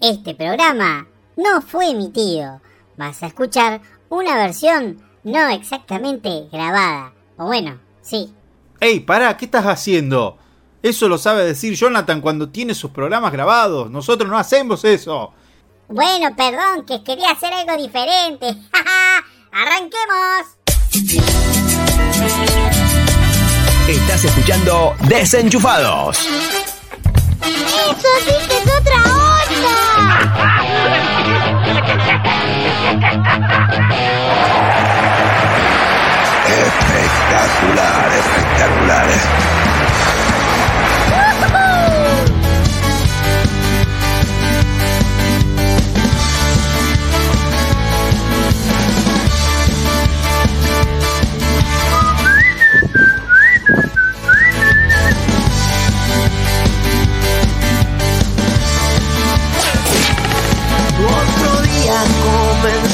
Este programa no fue emitido. Vas a escuchar una versión no exactamente grabada. O bueno, sí. ¡Ey, pará! ¿Qué estás haciendo? Eso lo sabe decir Jonathan cuando tiene sus programas grabados. Nosotros no hacemos eso. Bueno, perdón, que quería hacer algo diferente. ¡Arranquemos! Estás escuchando Desenchufados. ¡Eso sí que es otra onda! Espectacular, espectacular.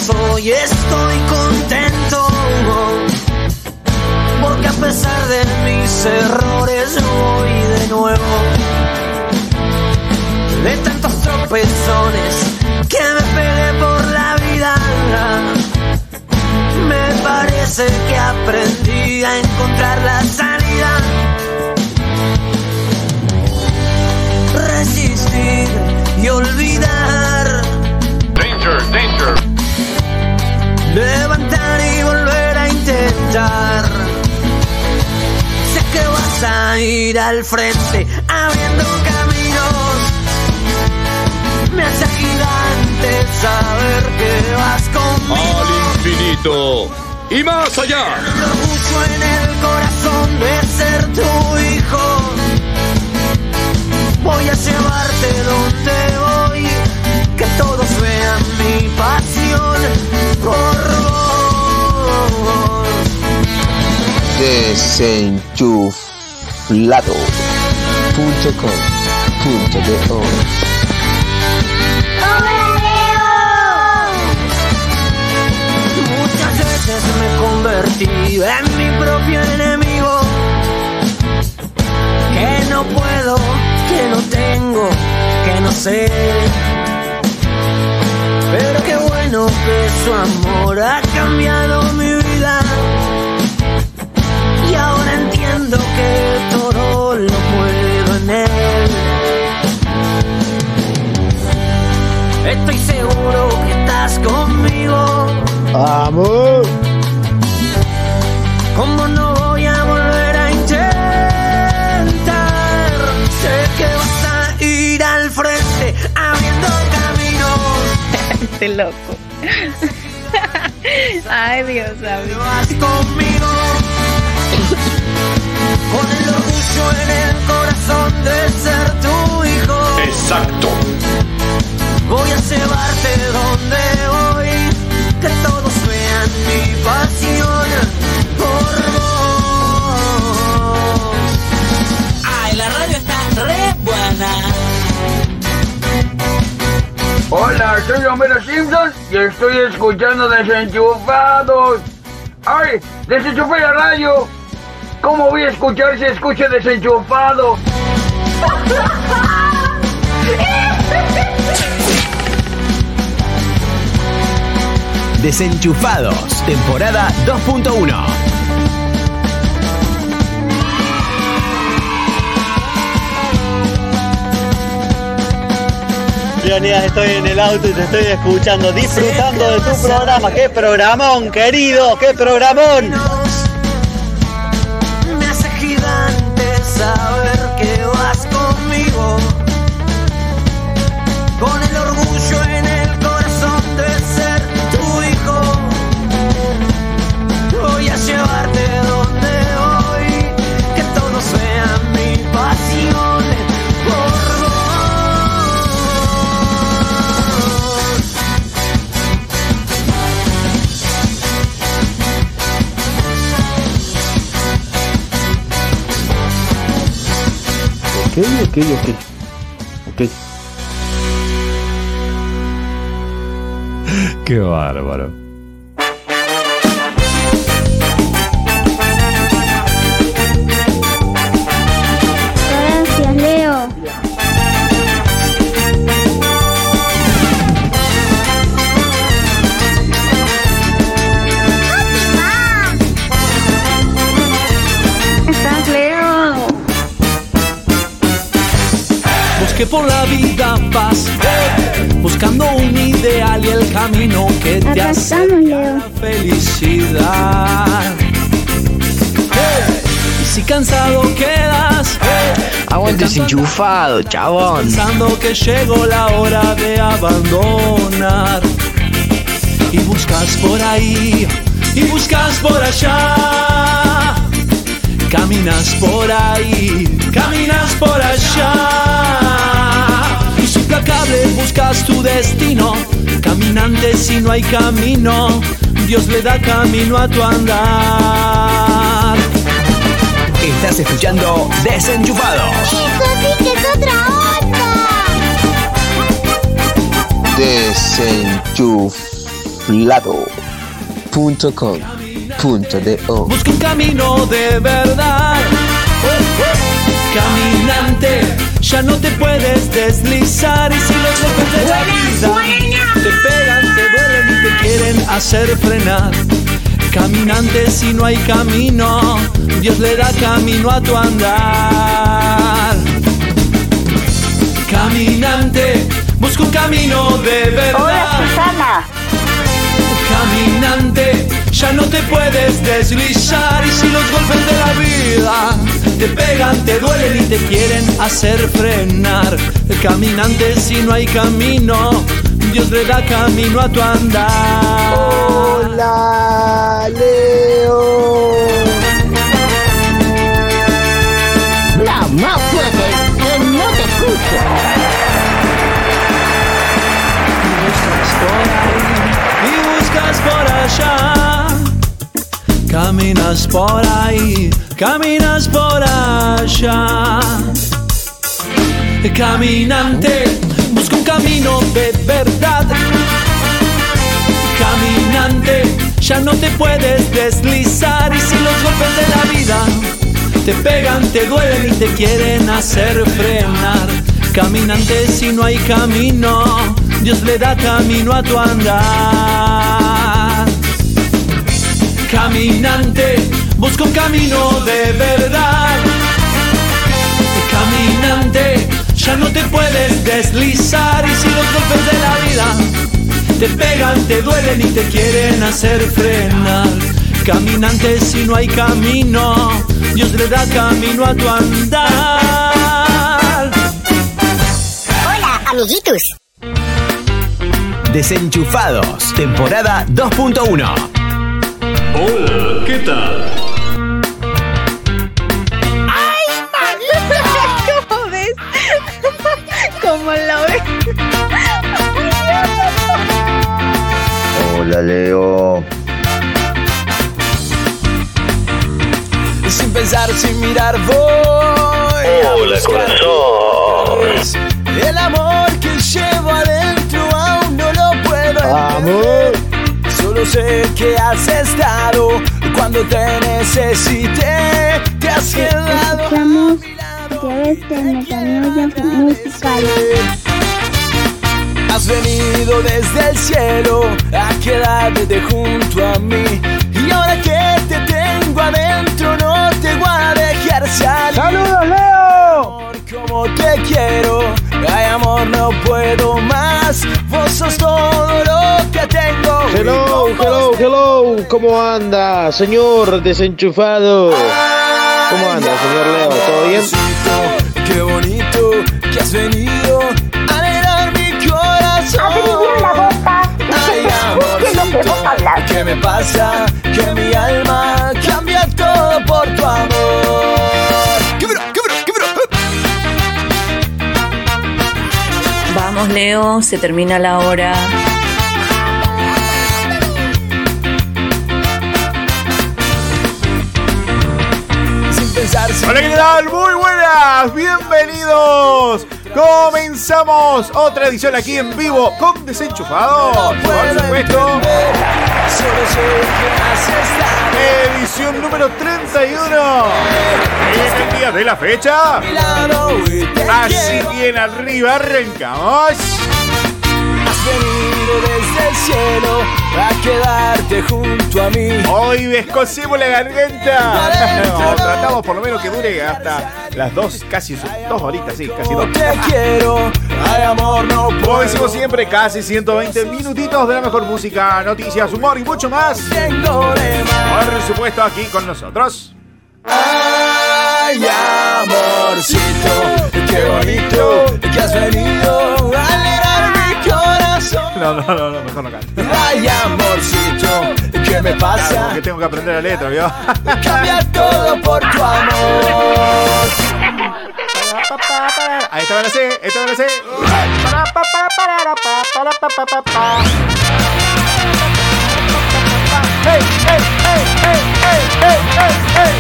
Comenzó y estoy contento. Porque a pesar de mis errores voy de nuevo. De tantos tropezones que me pegué por la vida. Me parece que aprendí a encontrar la salida. Resistir y olvidar. Danger, danger. Sé que vas a ir al frente abriendo caminos. Me hace gigante saber que vas conmigo. Al infinito. Y más allá. El orgullo en el corazón de ser tu hijo. Voy a llevarte donde voy, que todos vean mi pasión por Desenchuflado.com.do Muchas veces me convertí en mi propio enemigo. Que no puedo, que no tengo, que no sé. Pero qué bueno que su amor ha cambiado mi vida. Y ahora entiendo que todo lo puedo en él. Estoy seguro que estás conmigo. Amor. ¿Cómo no voy a volver a intentar? Sé que vas a ir al frente abriendo caminos. Este loco. Ay, Dios mío. Vas conmigo. Orgullo en el corazón de ser tu hijo. Exacto. Voy a llevarte donde voy. Que todos vean mi pasión por vos. Ay, la radio está re buena. Hola, soy Homero Simpson y estoy escuchando Desenchufados. ¡Ay! ¡Desenchufé la radio! ¿Cómo voy a escuchar si escucho desenchufado? Desenchufados, temporada 2.1. Leonidas, estoy en el auto y te estoy escuchando, disfrutando de tu programa. ¡Qué programón, querido! ¡Qué programón! Con el orgullo en el corazón de ser tu hijo. Voy a llevarte donde voy. Que todos vean mi pasión por. Ok, ok, ok. Ok. Qué bárbaro. Gracias, por la vida vas eh, buscando un ideal y el camino que te hace Leo. felicidad. Eh, y si cansado quedas, eh, Aguante desenchufado, chabón. pensando que llegó la hora de abandonar. Y buscas por ahí, y buscas por allá. Caminas por ahí, caminas por allá. Implacable buscas tu destino. Caminante si no hay camino, Dios le da camino a tu andar. Estás escuchando Desenchufados. Eso sí que es otra onda. Desenchuflado.com.do Busca un camino de verdad. Caminante, ya no te puedes deslizar. Y si los golpes de la vida te pegan, te duelen y te quieren hacer frenar. Caminante, si no hay camino, Dios le da camino a tu andar. Caminante, busca un camino de verdad. Hola, Susana. Caminante, ya no te puedes deslizar y si los golpes de la vida te pegan, te duelen y te quieren hacer frenar. Caminante, si no hay camino, Dios le da camino a tu andar. Hola, Leo. No, más fuerte, que no te escucho. y buscas por allá. Caminas por ahí, caminas por allá. Caminante, busca un camino de verdad. Caminante, ya no te puedes deslizar y si los golpes de la vida te pegan, te duelen y te quieren hacer frenar. Caminante, si no hay camino, Dios le da camino a tu andar. Caminante, busca un camino de verdad. Caminante, ya no te puedes deslizar y si los golpes de la vida te pegan, te duelen y te quieren hacer frenar. Caminante, si no hay camino, Dios le da camino a tu andar. Hola, amiguitos. Desenchufados, temporada 2.1. Hola, ¿qué tal? ¿Cómo ves? ¿Cómo lo ves? Hola, Leo. Sin pensar, sin mirar, voy. Hola, corazón. El amor que llevo adentro aún no lo puedo Amor. Solo sé que has estado cuando te necesité. Te has quedado. Escuchamos de Metanoia Musical. Has venido desde el cielo a quedarte junto a mí. Y ahora que te tengo adentro, no te voy a dejar salir. ¡Saludos, Leo! Como te quiero, ay amor, no puedo más. Vos sos todo hello. ¿Cómo anda, señor desenchufado? ¿Cómo anda, señor Leo? ¿Todo bien? Qué bonito que has venido a alegrar mi corazón. La boca y Ay, que se escuche lo que vos hablas. ¿Qué me pasa? Que mi alma cambia todo por tu amor. Vamos, Leo, se termina la hora. Hola, ¿qué tal? Muy buenas, bienvenidos. Comenzamos otra edición aquí en vivo con Desenchufados. Por supuesto, edición número 31. En el día de la fecha. Así bien arriba, arrancamos. Venido desde el cielo a quedarte junto a mí. Hoy descosemos la garganta. Tratamos por lo menos que dure hasta las dos, casi dos horitas, sí, casi dos. Te quiero, ay amor, no Como puedo. decimos siempre, casi 120 minutitos de la mejor música, noticias, humor y mucho más. Tengo de más. Por supuesto, aquí con nosotros. Ay, amorcito, qué bonito que has venido a alegrar mi corazón. No, no, no, no mejor no canto. Ay, amorcito, ¿qué me Claro, pasa? porque tengo que aprender la letra, ¿vio? Cambia todo por tu amor. Ahí esta me la sé, esta me la sé. ¡Hey, hey, hey, hey, hey, hey, hey,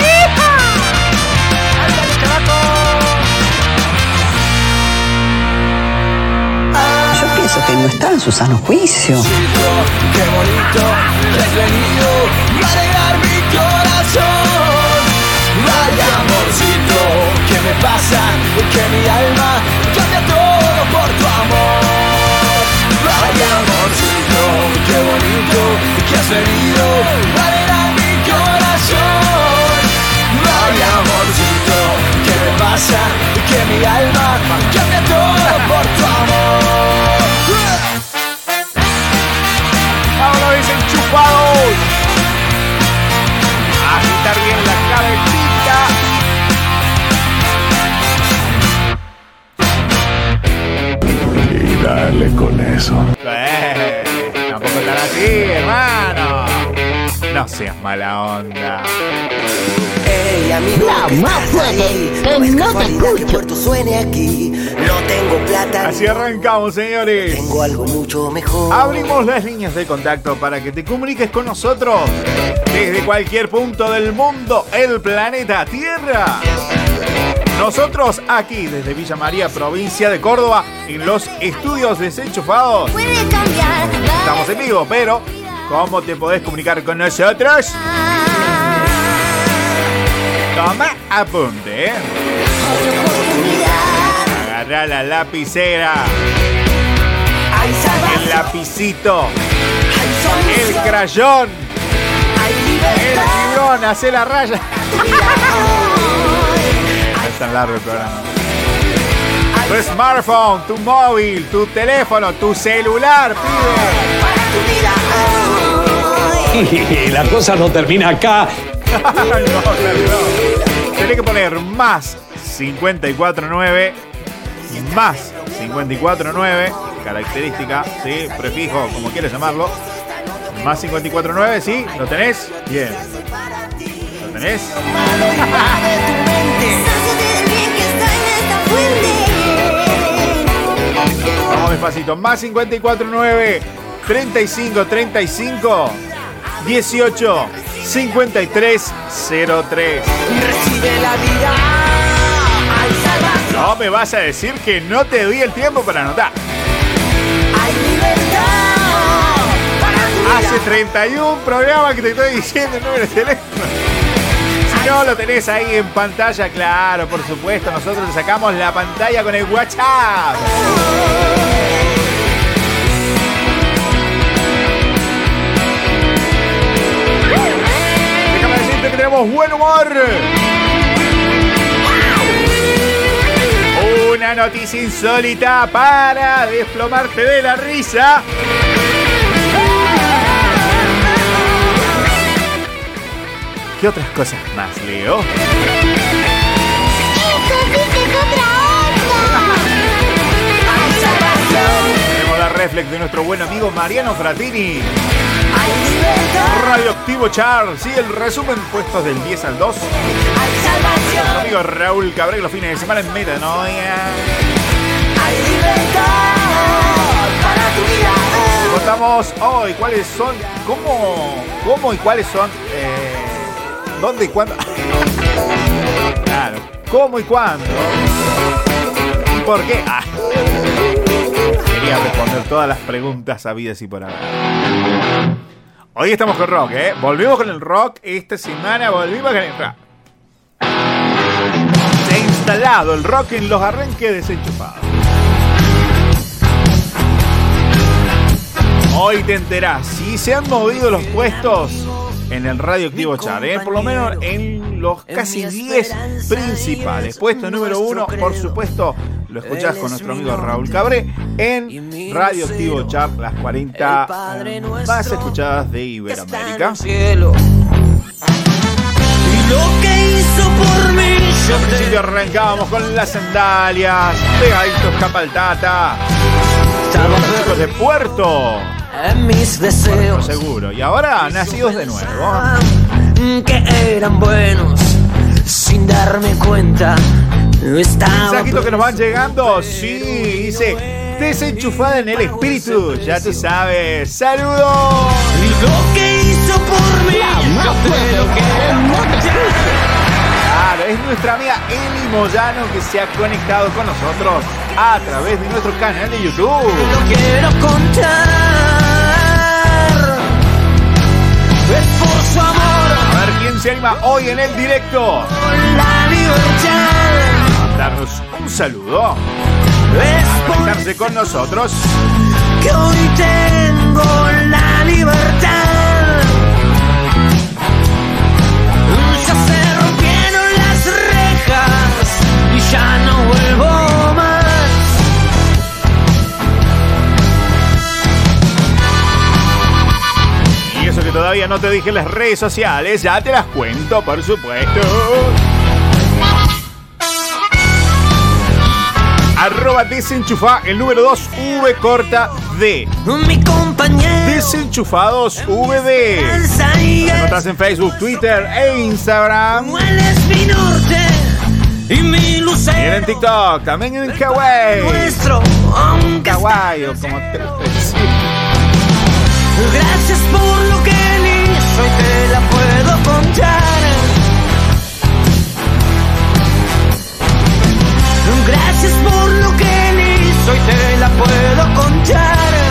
hey! Pienso que no está en su sano juicio. Qué bonito que has venido a alegrar mi corazón. Ay, amorcito, ¿qué me pasa? Que mi alma cambia todo por tu amor. Ay, amorcito, qué bonito que has venido a alegrar mi corazón. Ay, amorcito, ¿qué me pasa? Que mi alma cambia Con eso. Eh, tampoco tan así, hermano. No seas mala onda. Ey, amigo, La ¿qué más fuerte, que No es no te que escucho. Puerto suene aquí. No tengo plata. Así arrancamos, señores. Tengo algo mucho mejor. Abrimos las líneas de contacto para que te comuniques con nosotros desde cualquier punto del mundo, el planeta Tierra. Nosotros aquí desde Villa María, provincia de Córdoba, en los estudios desenchufados. Estamos en vivo, pero ¿cómo te podés comunicar con nosotros? Toma apunte. ¿eh? Agarra la lapicera. El lapicito. El crayón. El fibrón. Hace la raya. Tan largo el programa. Tu smartphone, tu móvil, tu teléfono, tu celular, Y la cosa no termina acá. no, claro, no. Tenés que poner más 549 más 549 característica, sí, prefijo, como quieres llamarlo. Más 549, sí, ¿lo tenés? Bien. ¿Lo tenés? Vamos despacito. Más 549 35 35 18 53 03. Recibe la vida. No me vas a decir que no te di el tiempo para anotar. Hace 31 programas que te estoy diciendo el número de teléfono. No lo tenés ahí en pantalla, claro, por supuesto, nosotros te sacamos la pantalla con el WhatsApp. Déjame decirte que tenemos buen humor. Una noticia insólita para desplomarte de la risa. ¿Qué otras cosas más, Leo? Tenemos la reflex de nuestro buen amigo Mariano Fratini. Radioactivo Char, sí, el resumen puestos del 10 al 2. Nuestro amigo Raúl Cabrera los fines de semana en Metanoia. Contamos hoy cuáles son, cómo, cómo y cuáles son, eh, dónde y cuándo. Claro, cómo y cuándo. ¿Y por qué? Ah. Quería responder todas las preguntas habidas y por haber. Hoy estamos con rock, ¿eh? Volvimos con el rock esta semana, volvimos con el rock. Se ha instalado el rock en los arranques desenchufados. Hoy te enterás si se han movido los puestos en el radioactivo char, ¿eh? por lo menos en los casi 10 principales. Puesto número uno, por supuesto, lo escuchás con nuestro amigo Raúl Cabré en Radio Activo Chart, las 40 eh, más escuchadas de Iberoamérica. Lo que hizo por mí, yo Al principio arrancábamos con las sandalias, pegaditos capaltata. Los chicos de Puerto. En mis deseos Seguro. Y ahora nacidos de nuevo. que eran buenos sin darme cuenta. Mensajitos que nos van llegando. Sí, dice. Desenchufada en el espíritu. Ya tú sabes. ¡Saludos! Lo que hizo por mí, yo te lo quiero Claro, es nuestra amiga Eli Moyano que se ha conectado con nosotros a través de nuestro canal de YouTube. Lo quiero contar. Se anima hoy en el directo. Mandarnos un saludo. Por Conectarse con nosotros. que hoy tengo la que todavía no te dije en las redes sociales, ya te las cuento, por supuesto. Arroba desenchufa el número 2 V corta D. Mi compañero Desenchufados VD. Notas en Facebook, Twitter e Instagram. Mi norte y mi Y en lucero TikTok, también en Kawaii. nuestro, Kawaii, o como te. Gracias por lo que hizo y te la puedo contar. Gracias por lo que él hizo y te la puedo contar.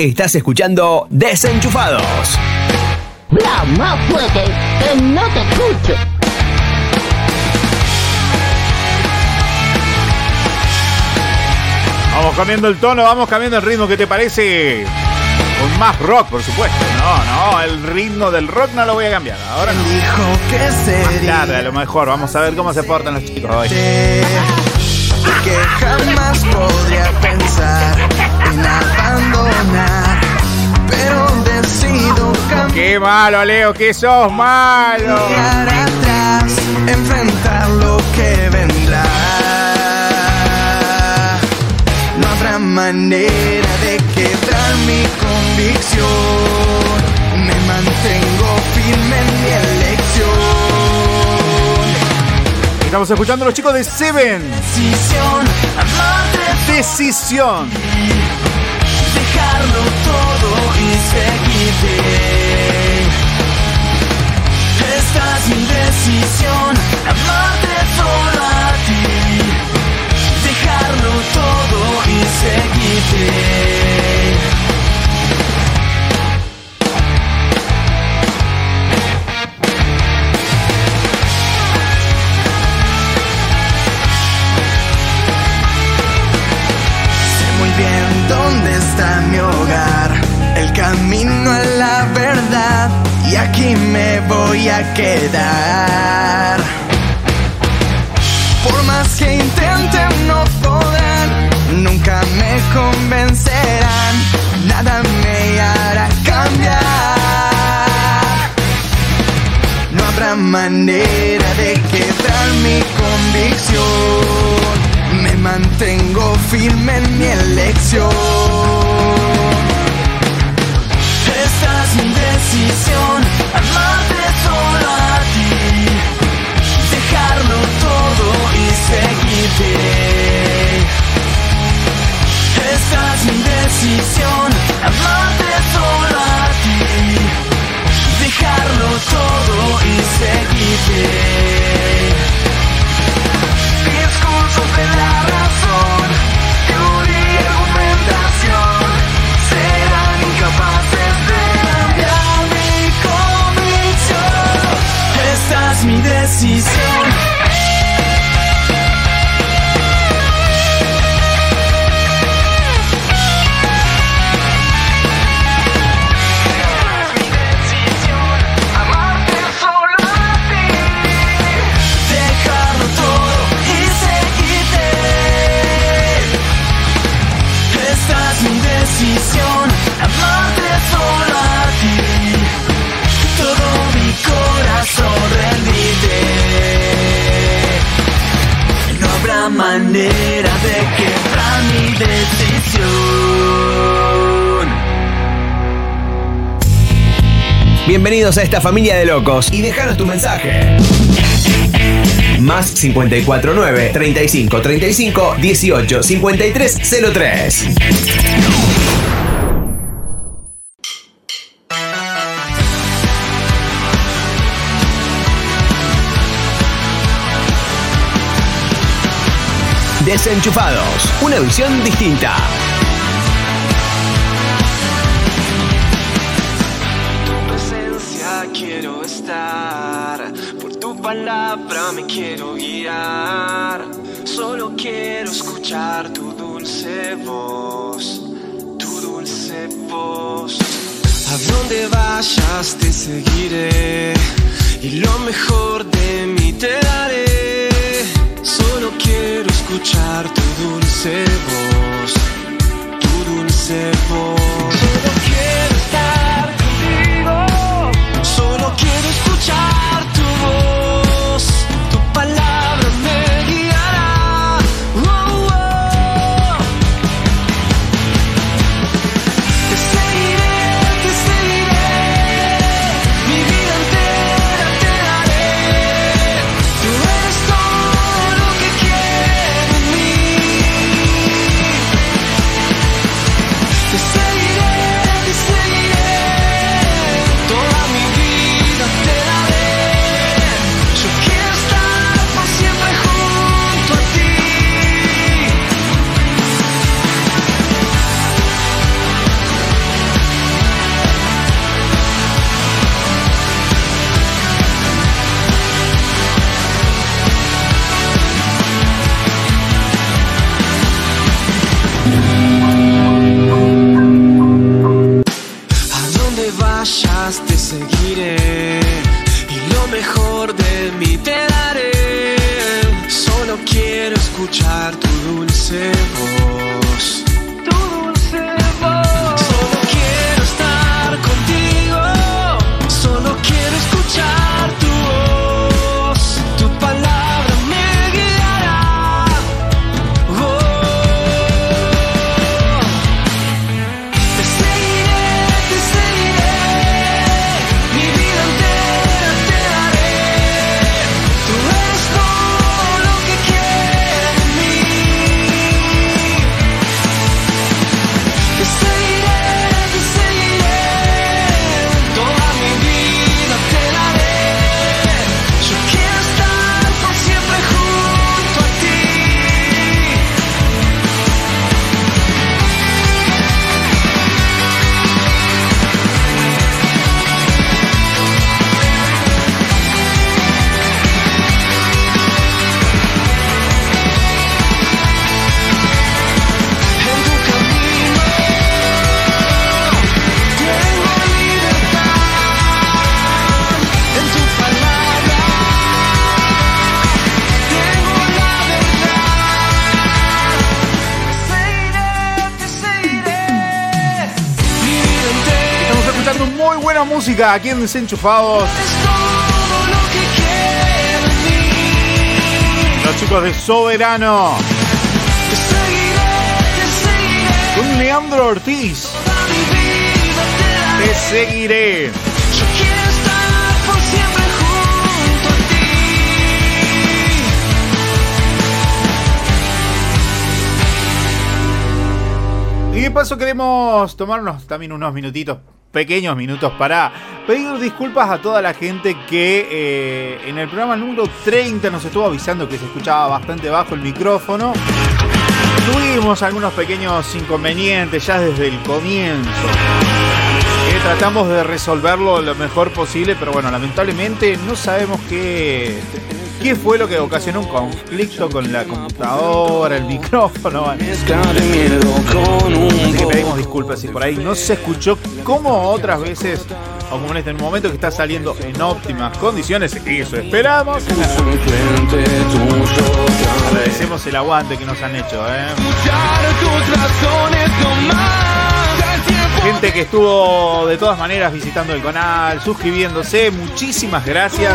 Estás escuchando Desenchufados. Bla, más fuerte, que no te escucho. Vamos cambiando el tono, vamos cambiando el ritmo, ¿qué te parece? Con más rock, por supuesto. No, no, el ritmo del rock no lo voy a cambiar. Ahora no. Dijo que Más tarde, a lo mejor. Vamos a ver cómo se portan los chicos hoy. que jamás podría pensar en abandonar, pero decido Qué malo, Leo, que sos malo. cambiar atrás, enfrentar lo que vendrá. No habrá manera de quebrar mi convicción. Me mantengo firme en mi elección. Estamos escuchando a los chicos de Seven. Decisión, Decisión. Bienvenidos a esta familia de locos y dejanos tu mensaje. Más 549 35 35 18 53 03. Desenchufados, una visión distinta. palabra me quiero guiar, solo quiero escuchar tu dulce voz, tu dulce voz. A donde vayas te seguiré y lo mejor de mí te daré. Solo quiero escuchar tu dulce voz, tu dulce voz. Aquí en Desenchufados. Los chicos de Soberano. Con Leandro Ortiz. Te seguiré. Y de paso queremos tomarnos también unos minutitos, pequeños minutos, para pedir disculpas a toda la gente que eh, en el programa número 30 nos estuvo avisando que se escuchaba bastante bajo el micrófono. Tuvimos algunos pequeños inconvenientes ya desde el comienzo. Eh, tratamos de resolverlo lo mejor posible, pero bueno, lamentablemente no sabemos qué, qué fue lo que ocasionó un conflicto con la computadora, el micrófono. Así que pedimos disculpas si por ahí no se escuchó como otras veces o como en este momento que está saliendo en óptimas condiciones. Eso esperamos. Agradecemos el aguante que nos han hecho. ¿eh? Gente que estuvo de todas maneras visitando el canal, suscribiéndose, muchísimas gracias.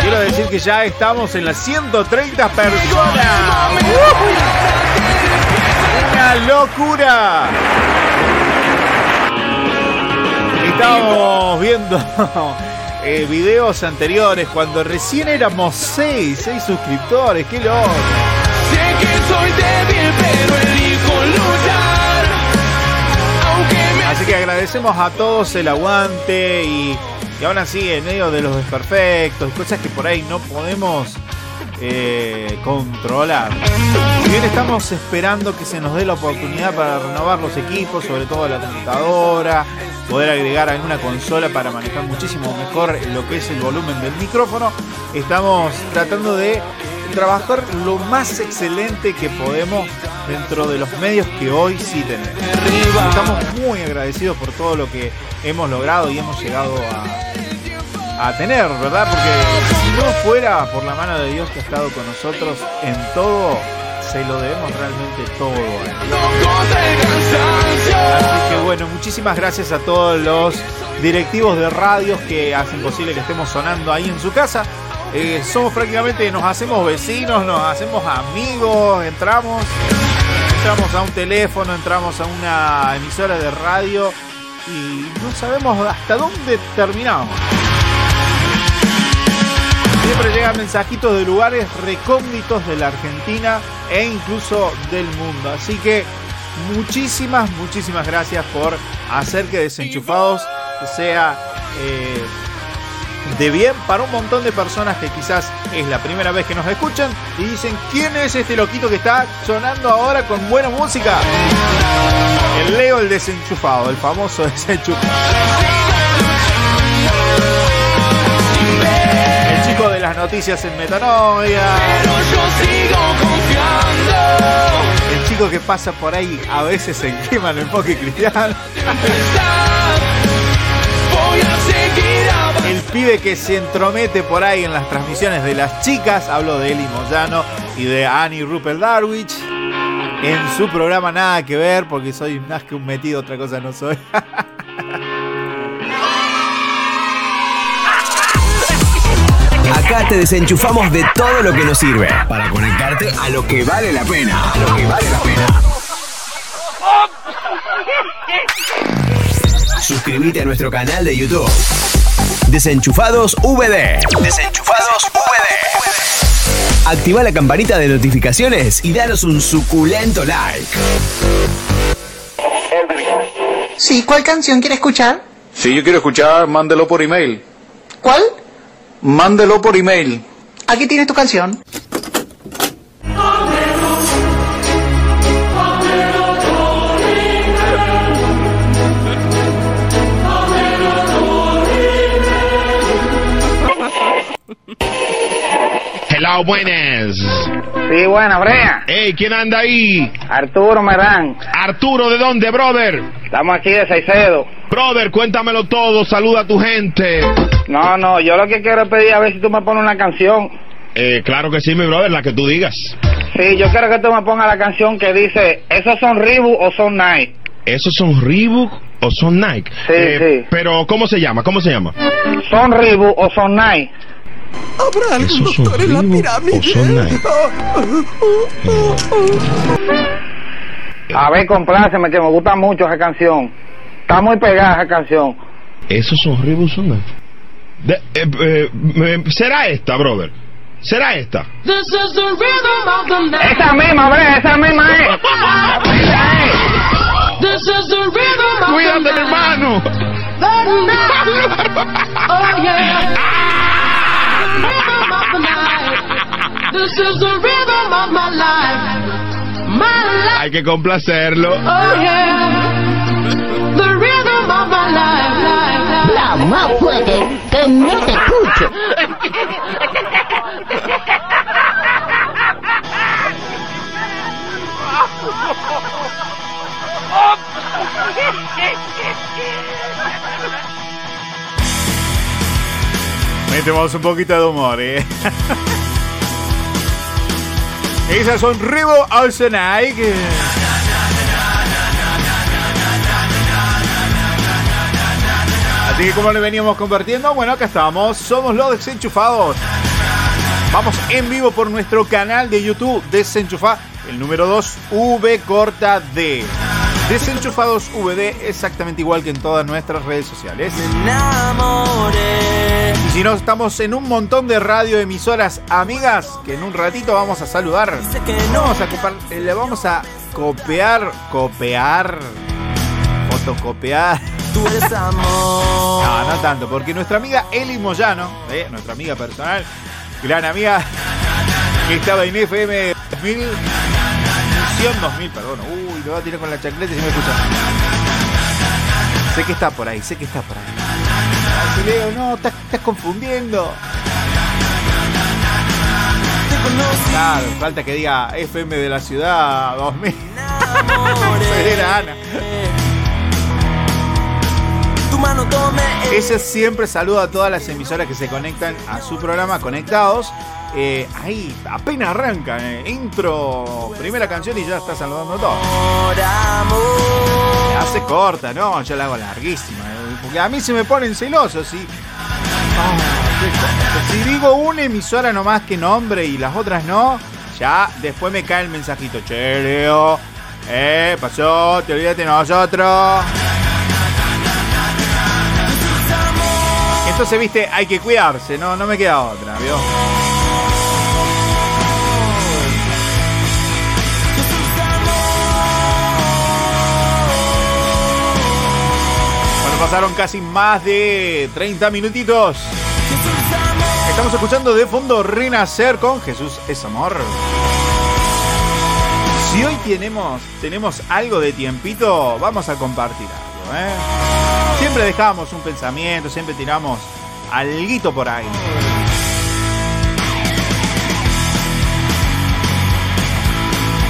Quiero decir que ya estamos en las 130 personas. ¡Una locura! Estábamos viendo eh, videos anteriores cuando recién éramos 6, 6 suscriptores, qué loco. Sé que soy débil, pero agradecemos a todos el aguante y, y aún así en medio de los desperfectos, cosas que por ahí no podemos eh, controlar. Bien estamos esperando que se nos dé la oportunidad para renovar los equipos, sobre todo la computadora, poder agregar alguna consola para manejar muchísimo mejor lo que es el volumen del micrófono, estamos tratando de trabajar lo más excelente que podemos dentro de los medios que hoy sí tenemos. Estamos muy agradecidos por todo lo que hemos logrado y hemos llegado a, tener, ¿verdad? Porque si no fuera por la mano de Dios que ha estado con nosotros en todo, se lo debemos realmente todo. Así que bueno, muchísimas gracias a todos los directivos de radios que hacen posible que estemos sonando ahí en su casa. Eh, somos prácticamente, nos hacemos vecinos, nos hacemos amigos, entramos, entramos a un teléfono, entramos a una emisora de radio y no sabemos hasta dónde terminamos. Siempre llegan mensajitos de lugares recónditos de la Argentina e incluso del mundo. Así que muchísimas, muchísimas gracias por hacer que Desenchufados sea eh, de bien para un montón de personas que quizás es la primera vez que nos escuchan y dicen, ¿quién es este loquito que está sonando ahora con buena música? El Leo el desenchufado, el famoso desenchufado. El chico de las noticias en Metanoia. El chico que pasa por ahí a veces en quema en enfoque cristiano. Pibe que se entromete por ahí en las transmisiones de las chicas, hablo de Eli Moyano y de Annie Rupert Darwich. En su programa nada que ver, porque soy más que un metido, otra cosa no soy. Acá te desenchufamos de todo lo que nos sirve para conectarte a lo que vale la pena. A lo que vale la pena. Suscríbete a nuestro canal de YouTube. Desenchufados VD. Desenchufados VD. Activa la campanita de notificaciones y danos un suculento like. Sí, ¿cuál canción quiere escuchar? Si yo quiero escuchar, mándelo por email. ¿Cuál? Mándelo por email. Aquí tienes tu canción. Hello, buenas. Sí, buena, Brea. Hey, ¿quién anda ahí? Arturo Merán. Arturo, ¿de dónde, brother? Estamos aquí de Saicedo. Brother, cuéntamelo todo, saluda a tu gente. No, no, yo lo que quiero es pedir a ver si tú me pones una canción. Eh, claro que sí, mi brother, la que tú digas. Sí, yo quiero que tú me pongas la canción que dice, ¿esos son Reebok o son Nike? ¿Esos son Reebok o son Nike. Eh, sí. Pero, ¿cómo se llama? ¿Cómo se llama? ¿Son Reebok o son Nike? ¿Habrá algún ¿Esos son doctor en la pirámide? o son Nike? A ver, compláceme, que me gusta mucho esa canción. Está muy pegada esa canción. ¿Esos son Nike? De- eh, eh, eh, ¿Será esta, brother? ¿Será esta? Esa misma, bre, esa misma es. Cuídate, mi hermano. This is Hay que complacerlo. Oh yeah. The rhythm of my life. life, life. La más fuerte que no te escucho. Metemos un poquito de humor, ¿eh? Esas son Rebo Olsenike. Así que como le veníamos convirtiendo, bueno, acá estamos. Somos los desenchufados. Vamos en vivo por nuestro canal de YouTube Desenchufa, el número 2, V corta D. Desenchufados VD, exactamente igual que en todas nuestras redes sociales. Y si no, estamos en un montón de radioemisoras amigas que en un ratito vamos a saludar. Vamos a, copar- eh, le vamos a copiar, copiar, fotocopiar. No, no tanto, porque nuestra amiga Eli Moyano, eh, nuestra amiga personal, gran amiga, que estaba en FM 2000, Misión 2000, perdón. Uy, lo voy a tirar con la chancleta y se me escucha. Sé que está por ahí, sé que está por ahí. Ay, si Leo, no, estás, estás confundiendo. Claro, falta que diga FM de la ciudad 2000. Era Ana. Ese siempre saluda a todas las emisoras que se conectan a su programa Conectados. Eh, ahí apenas arranca, eh, intro, primera canción y ya está saludando a todos. Hace corta, no, yo la hago larguísima. eh, Porque a mí se me ponen celosos. ¿sí? Ah. Si digo una emisora nomás que nombre y las otras no, ya después me cae el mensajito. Che, Leo, eh, pasó, te olvidaste de nosotros. Entonces, viste, hay que cuidarse, no, no me queda otra, ¿vio? Bueno, pasaron casi más de 30 minutitos. Estamos escuchando de fondo Renacer con Jesús es amor. Si hoy tenemos, tenemos algo de tiempito, vamos a compartir algo, ¿eh? Siempre dejamos un pensamiento, siempre tiramos alguito por ahí.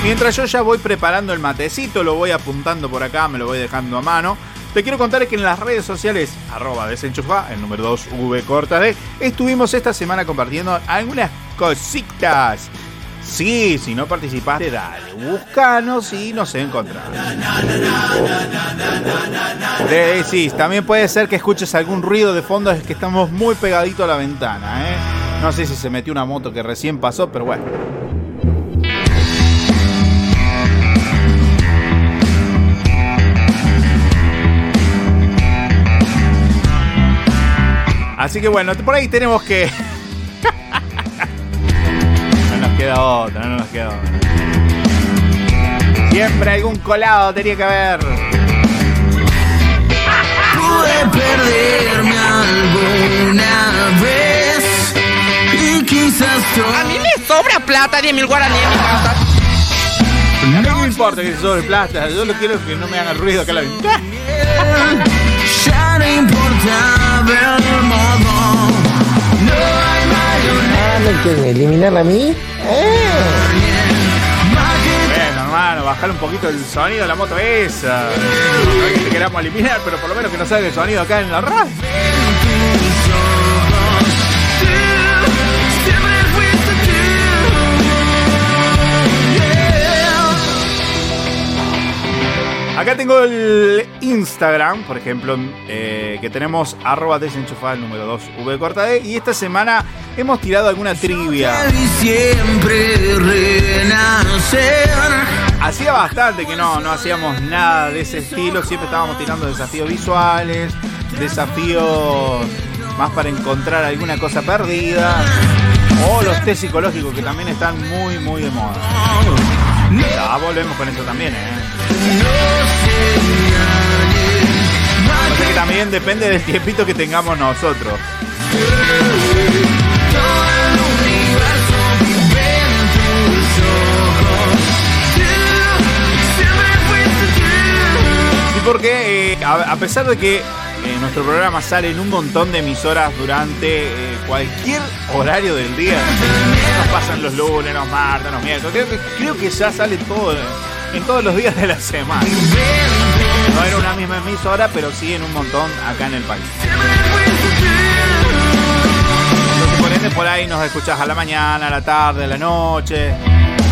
Mientras yo ya voy preparando el matecito, lo voy apuntando por acá, me lo voy dejando a mano. Te quiero contar que en las redes sociales, arroba desenchufa, el número 2 V corta D, estuvimos esta semana compartiendo algunas cositas. Sí, si no participaste, dale, búscanos y nos encontramos. Le decís, también puede ser que escuches algún ruido de fondo, es que estamos muy pegadito a la ventana, ¿eh? No sé si se metió una moto que recién pasó, pero bueno. Así que bueno, por ahí tenemos que. Queda otra, no nos queda otra. Siempre algún colado tenía que haber. Pude perderme alguna vez y quizás A mí me sobra plata, 10 mil guaraníes en mi casa. A mí no me importa que se sobre plata, yo lo quiero que no me haga ruido acá la ventana. ya no importaba el modo. ¿Me quieren eliminar a mí? Bueno, hermano, bajar un poquito el sonido de la moto esa. No es que te queramos eliminar, pero por lo menos que no salga el sonido acá en la radio. Acá tengo el Instagram, por ejemplo, eh, que tenemos arroba desenchufada el número 2 V corta D. Y esta semana hemos tirado alguna trivia. Hacía bastante que no, no hacíamos nada de ese estilo. Siempre estábamos tirando desafíos visuales, desafíos más para encontrar alguna cosa perdida. O los test psicológicos que también están muy, muy de moda. Ya volvemos con eso también, ¿eh? También depende del tiempito que tengamos nosotros. Sí, porque eh, a, pesar de que eh, nuestro programa sale en un montón de emisoras durante eh, cualquier horario del día, nos pasan los lunes, los martes, los miércoles, creo que, creo que ya sale todo en todos los días de la semana. No en una misma emisora, pero sí en un montón acá en el país. Entonces, por por ahí nos escuchás a la mañana, a la tarde, a la noche,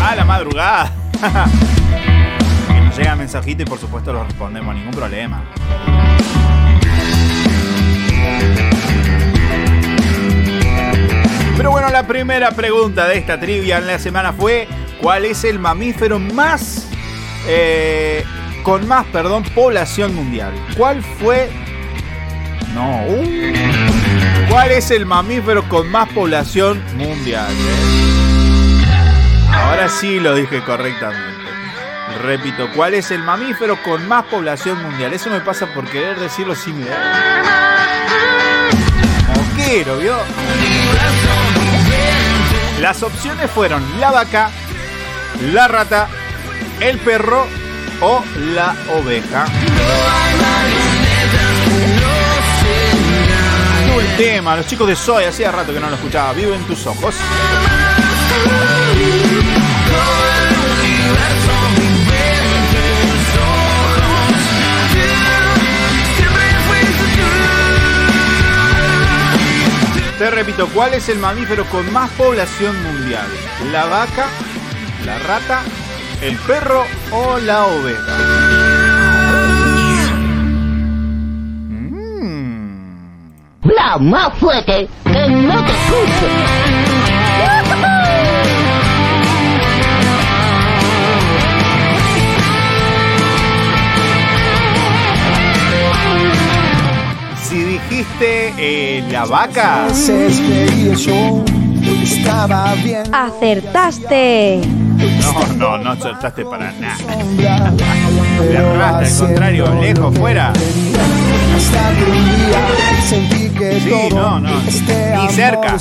a la madrugada. que nos llega mensajito y por supuesto lo respondemos, ningún problema. Pero bueno, la primera pregunta de esta trivia en la semana fue: ¿Cuál es el mamífero más. Eh, con más, perdón, población mundial? ¿Cuál fue. No. uh. ¿Cuál es el mamífero con más población mundial? eh? Ahora sí lo dije correctamente. Repito, ¿cuál es el mamífero con más población mundial? Eso me pasa por querer decirlo sin leer. Moquero, ¿vio? Las opciones fueron la vaca, la rata, el perro o la oveja. El tema, los chicos de Soy, hacía rato que no lo escuchaba. Vivo en tus ojos. Te repito, ¿cuál es el mamífero con más población mundial? ¿La vaca, la rata, el perro o la oveja? La más fuerte, que no te escucho. Si dijiste eh, la vaca, Acertaste. No, no, no acertaste para nada. La rata, al contrario, lejos, fuera. Sí, no, no, ni cerca.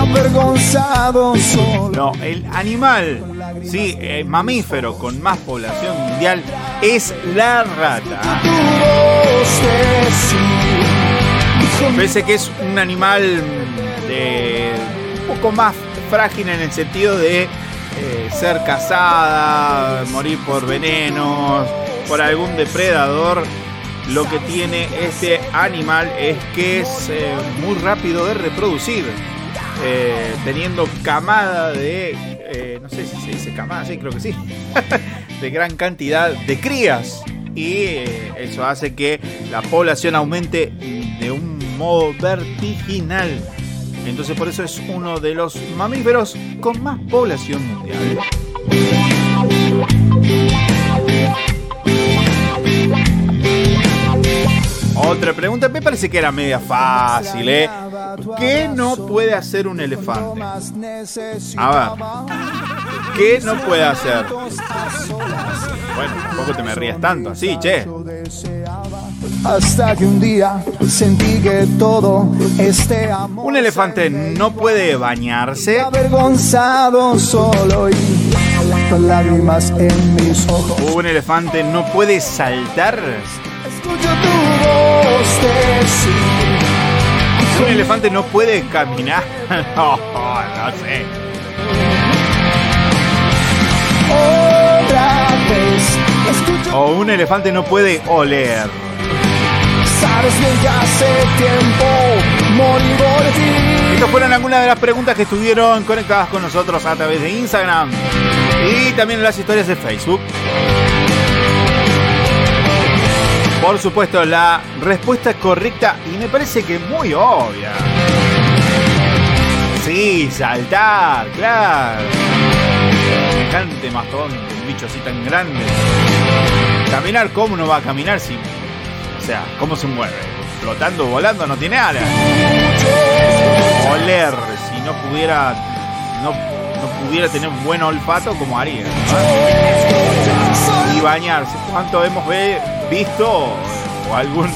Avergonzado solo. No, el animal, sí, el mamífero con más población mundial es la rata. Parece que es un animal de un poco más frágil en el sentido de eh, ser cazada, morir por venenos, por algún depredador. Lo que tiene este animal es que es eh, muy rápido de reproducir, eh, teniendo camada de, no sé si se dice camada, sí, creo que sí, de gran cantidad de crías. Y eso hace que la población aumente de un modo vertiginal. Entonces por eso es uno de los mamíferos con más población mundial. Otra pregunta, me parece que era media fácil, ¿eh? ¿Qué no puede hacer un elefante? A ver, ¿qué no puede hacer? Bueno, tampoco te me rías tanto así, che. Hasta que un día sentí que todo este amor. Un elefante no puede bañarse. Avergonzado solo y con lágrimas en mis ojos. Un elefante no puede saltar. Escucho tu voz decir. Un elefante no puede caminar. No, no sé. Otra vez. O un elefante no puede oler. Sabes hace tiempo morí. Estas fueron algunas de las preguntas que estuvieron conectadas con nosotros a través de Instagram y también en las historias de Facebook. Por supuesto, la respuesta correcta y me parece que muy obvia. Sí, saltar, claro. Semejante mastodonte, un bicho así tan grande. Caminar, ¿cómo no va a caminar si... Sea, ¿cómo se mueve? Flotando, volando, no tiene alas. Oler, si no pudiera... No, no pudiera tener un buen olfato, como haría? Y bañarse. ¿Cuánto hemos visto? O algún...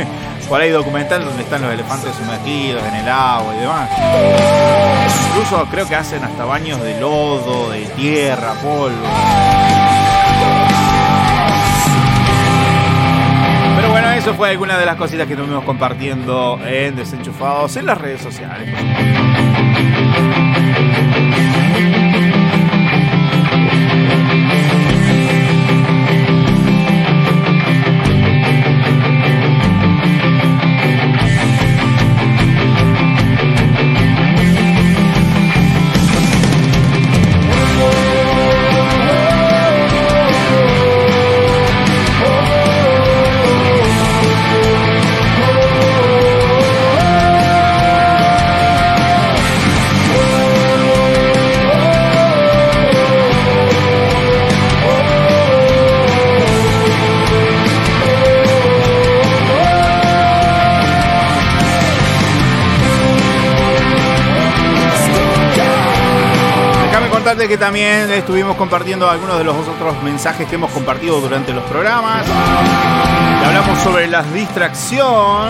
por ahí documental donde están los elefantes sumergidos en el agua y demás. Incluso creo que hacen hasta baños de lodo, de tierra, polvo. Eso fue alguna de las cositas que estuvimos compartiendo en Desenchufados en las redes sociales. Que también estuvimos compartiendo algunos de los otros mensajes que hemos compartido durante los programas. Hablamos sobre la distracción.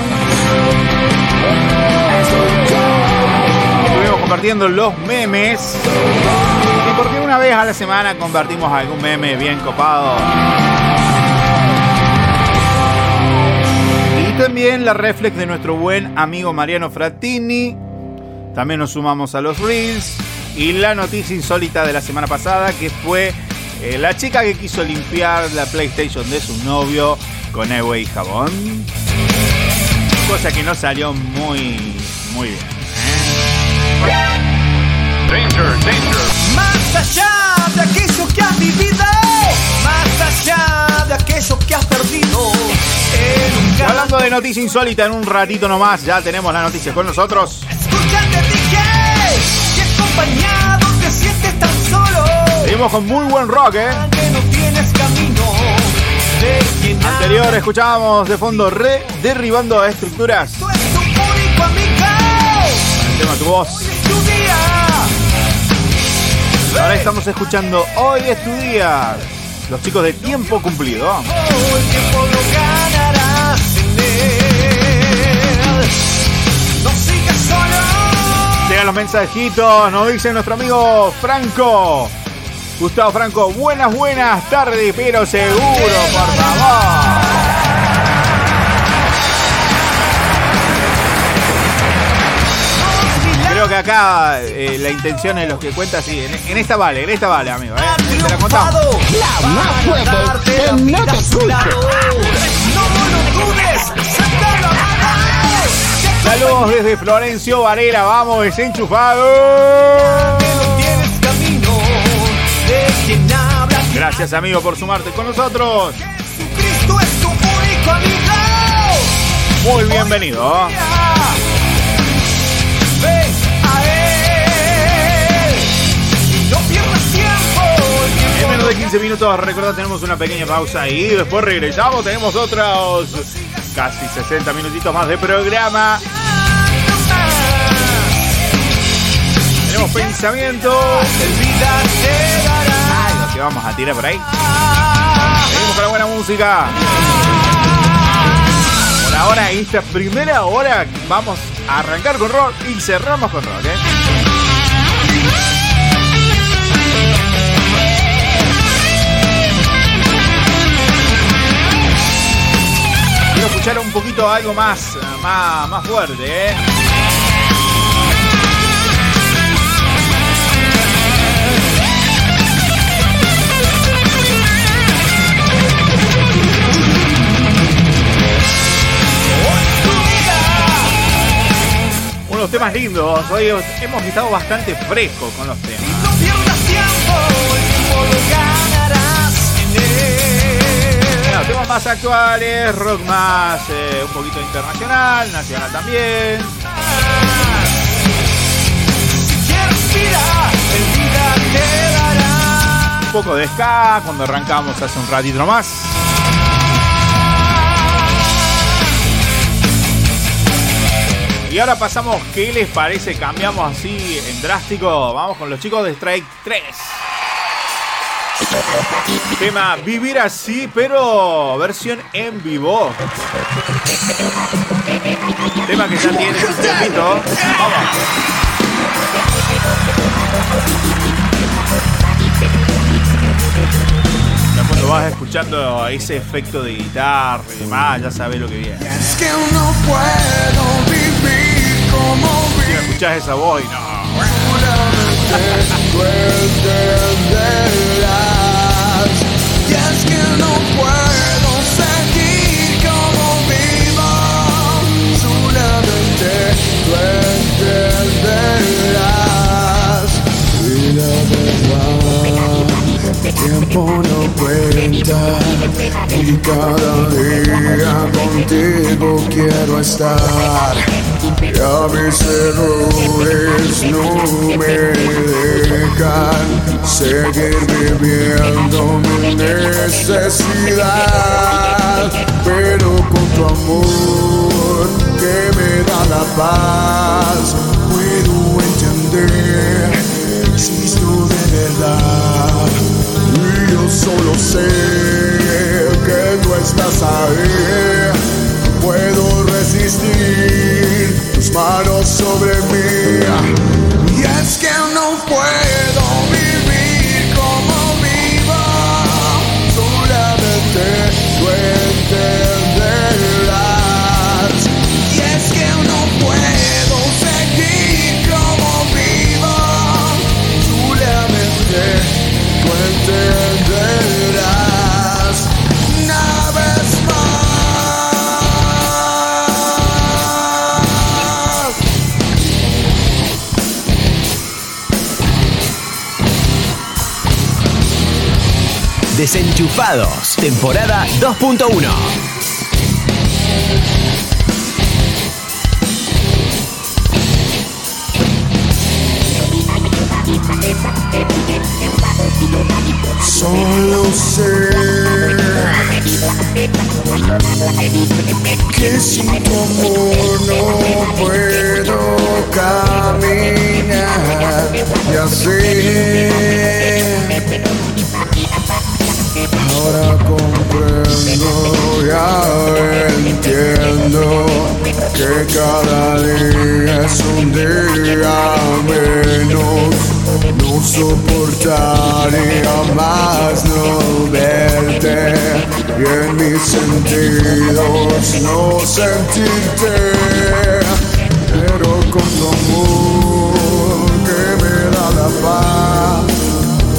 Estuvimos compartiendo los memes. Y porque una vez a la semana compartimos algún meme bien copado. Y también la reflex de nuestro buen amigo Mariano Frattini. También nos sumamos a los Reels. Y la noticia insólita de la semana pasada, que fue eh, la chica que quiso limpiar la PlayStation de su novio con agua y jabón. Cosa que no salió muy, muy bien. Danger, danger. Más allá de aquello que has vivido, más allá de aquello que has perdido. Hablando de noticia insólita, en un ratito nomás ya tenemos la noticia con nosotros. Seguimos con muy buen rock, ¿eh? Anterior escuchábamos de fondo re derribando estructuras. tema tu voz. Ahora estamos escuchando Hoy es tu día. Los chicos de tiempo cumplido. Llegan los mensajitos, nos dice nuestro amigo Franco. Gustavo Franco, buenas, buenas tardes, pero seguro, por favor. Creo que acá eh, la intención es lo que cuenta, sí, en, esta vale, en esta vale, amigo. ¿eh? Te la contamos. Saludos desde Florencio Varela, vamos, desenchufado. Gracias, amigo, por sumarte con nosotros. Cristo es tu único amigo. Muy bienvenido. En menos de 15 minutos, recordad, tenemos una pequeña pausa y después regresamos. Tenemos otros casi 60 minutitos más de programa. Tenemos pensamientos. Vamos a tirar por ahí. Seguimos con la buena música. Por ahora, esta primera hora, vamos a arrancar con rock y cerramos con rock, ¿eh? Quiero escuchar un poquito algo más, más, más fuerte, ¿eh? Unos temas lindos. Hoy hemos estado bastante frescos con los temas. No pierdas tiempo. El tiempo lo ganarás en él. Bueno, temas más actuales, rock más, eh, un poquito internacional, nacional también. Un poco de ska cuando arrancamos hace un ratito más. Y ahora pasamos, ¿qué les parece? Cambiamos así en drástico. Vamos con los chicos de Strike 3. Tema Vivir así, pero versión en vivo. Tema que ya tiene su tiempito. Cuando vas escuchando ese efecto de guitarra y demás, ya sabes lo que viene. Es que no puedo vivir como Si escuchás esa voz y no. tú entenderás. Y es que no puedo Y cada día contigo quiero estar. Y a mis errores no me dejan seguir viviendo mi necesidad. Pero con tu amor que me da la paz, puedo entender que existo de verdad. Y yo solo sé que tú estás ahí. Puedo resistir tus manos sobre mí. Desenchufados, temporada 2.1. Solo sé que sin tu amor no puedo caminar. Ya sé, ahora comprendo, ya entiendo que cada día es un día menos. No soportaría más no verte y en mis sentidos no sentirte. Pero con tu amor que me da la paz,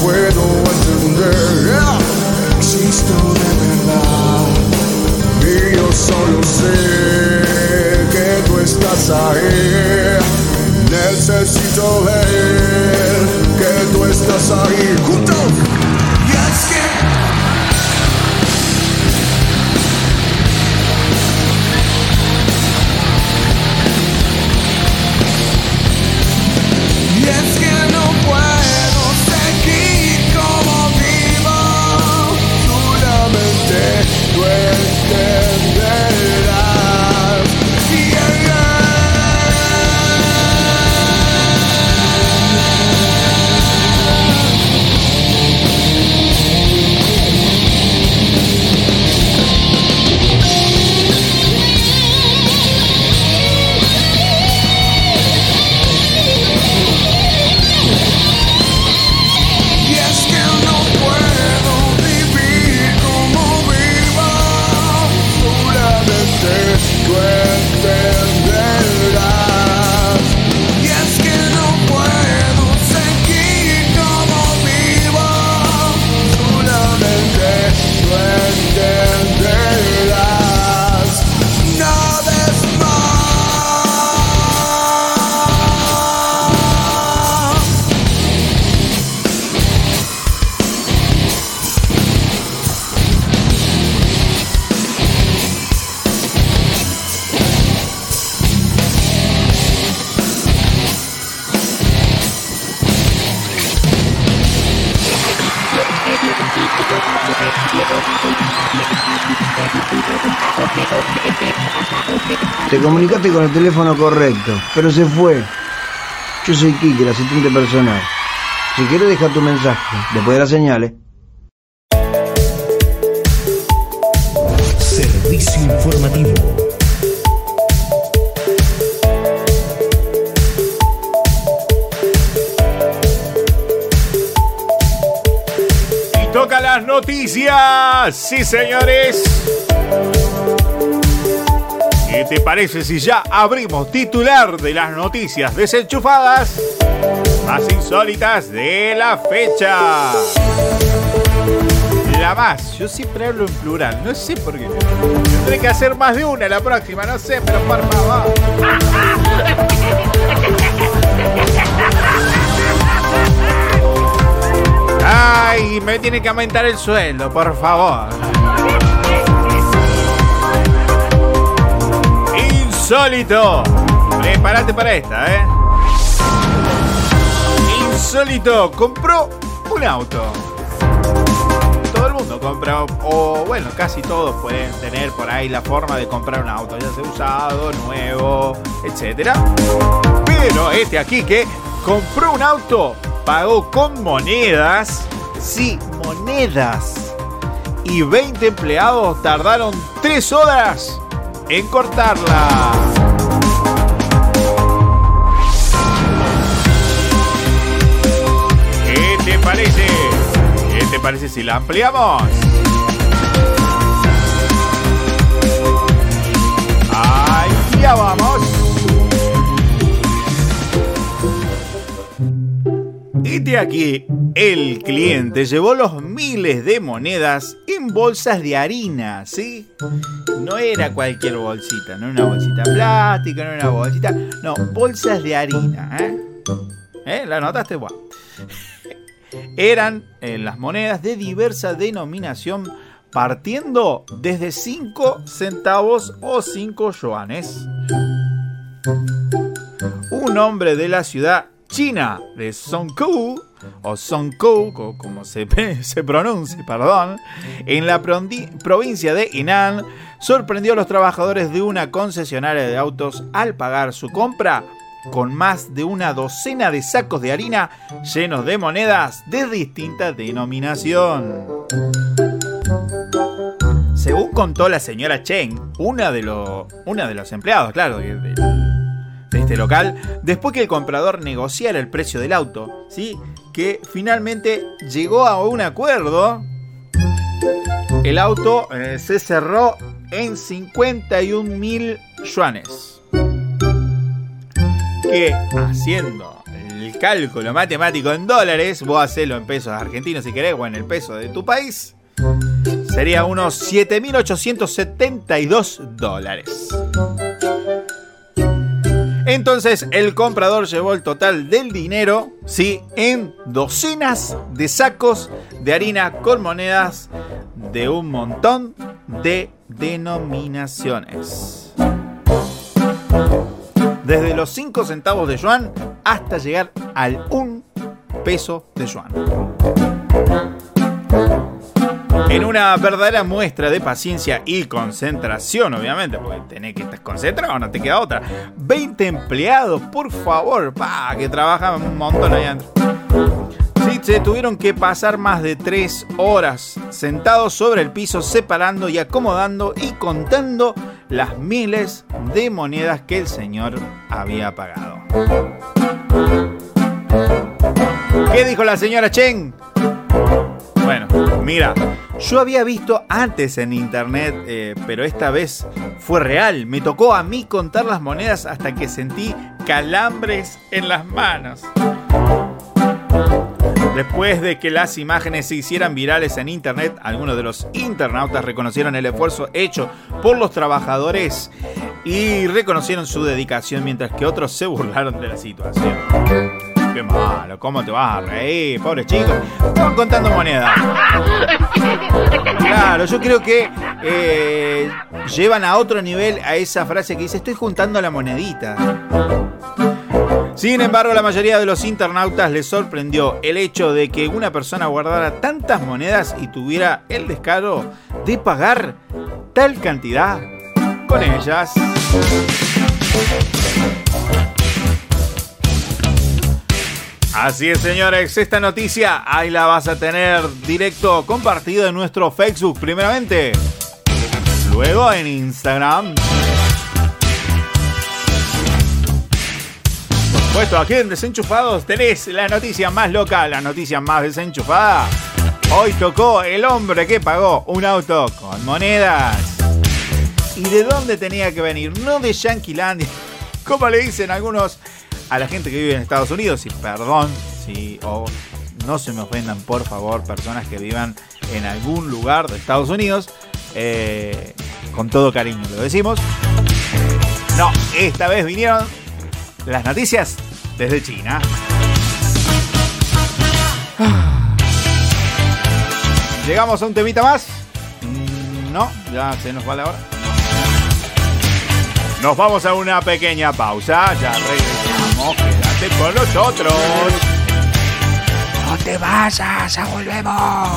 puedo entender. Existo de verdad y yo solo sé que tú estás ahí. Necesito ver que tú estás ahí juntos. Comunicaste con el teléfono correcto, pero se fue. Yo soy Kike, el asistente personal. Si quieres, deja tu mensaje. Después de las señales. Servicio informativo. Y toca las noticias. Sí, señores. ¿Qué te parece si ya abrimos titular de las noticias desenchufadas más insólitas de la fecha? La más, yo siempre hablo en plural, no sé por qué. Tendré que hacer más de una la próxima, no sé, pero por favor. Ay, me tiene que aumentar el sueldo, por favor. Insólito. Prepárate para esta, ¿eh? Insólito. Compró un auto. Todo el mundo compra, o bueno, casi todos pueden tener por ahí la forma de comprar un auto, ya sea usado, nuevo, etc. Pero este aquí que compró un auto, pagó con monedas, sí, monedas. Y 20 empleados tardaron 3 horas en cortarla. ¿Qué te parece? ¿Qué te parece si la ampliamos? Allá vamos. Y de aquí, el cliente llevó los miles de monedas en bolsas de harina, ¿sí? No era cualquier bolsita, no una bolsita plástica, no una bolsita, no, bolsas de harina, ¿eh? ¿Eh? ¿La notaste? Eran eh, las monedas de diversa denominación partiendo desde 5 centavos o 5 yuanes. Un hombre de la ciudad china de Songkou, o Songkou, co- como se, se pronuncia, perdón, en la provincia de Henan, sorprendió a los trabajadores de una concesionaria de autos al pagar su compra con más de una docena de sacos de harina llenos de monedas de distinta denominación. Según contó la señora Chen, una de, los una de los empleados, claro, de- de este local, después que el comprador negociara el precio del auto, ¿sí? Que finalmente llegó a un acuerdo, el auto eh, se cerró en 51 mil yuanes. Que haciendo el cálculo matemático en dólares, vos hacelo en pesos argentinos si querés, o en el peso de tu país, sería unos 7.872 dólares. Entonces el comprador llevó el total del dinero, sí, en docenas de sacos de harina con monedas de un montón de denominaciones. Desde los 5 centavos de yuan hasta llegar al 1 peso de yuan. En una verdadera muestra de paciencia y concentración, obviamente, porque tenés que estar concentrado, no te queda otra. 20 empleados, por favor, pa, que trabajan un montón ahí adentro. Sí, se tuvieron que pasar más de 3 horas sentados sobre el piso, separando y acomodando y contando las miles de monedas que el señor había pagado. ¿Qué dijo la señora Chen? Bueno, mira, yo había visto antes en internet, eh, pero esta vez fue real. Me tocó a mí contar las monedas hasta que sentí calambres en las manos. Después de que las imágenes se hicieran virales en internet, algunos de los internautas reconocieron el esfuerzo hecho por los trabajadores y reconocieron su dedicación, mientras que otros se burlaron de la situación. Qué malo, ¿cómo te vas a reír, pobre chico? Estaban contando monedas. Claro, yo creo que eh, llevan a otro nivel a esa frase que dice, estoy juntando la monedita. Sin embargo, la mayoría de los internautas les sorprendió el hecho de que una persona guardara tantas monedas y tuviera el descaro de pagar tal cantidad con ellas. Así es, señores, esta noticia ahí la vas a tener directo compartido en nuestro Facebook primeramente. Luego en Instagram. Por supuesto, aquí en Desenchufados tenés la noticia más loca, la noticia más desenchufada. Hoy tocó el hombre que pagó un auto con monedas. ¿Y de dónde tenía que venir? No de Yanquilandia, como le dicen algunos a la gente que vive en Estados Unidos. Y perdón, si o no se me ofendan, por favor, personas que vivan en algún lugar de Estados Unidos. eh, con todo cariño lo decimos. No, esta vez vinieron las noticias desde China. ¿Llegamos a un temita más? Mm, No, ya se nos va la hora. Nos vamos a una pequeña pausa. Ya regresamos. Quédate con nosotros. No te vayas, ya volvemos.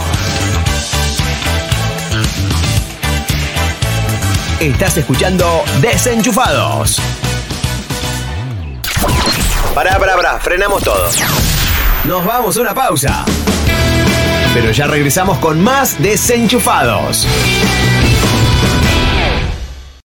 Estás escuchando Desenchufados. Pará, pará, pará, frenamos todo. Nos vamos a una pausa. Pero ya regresamos con más Desenchufados.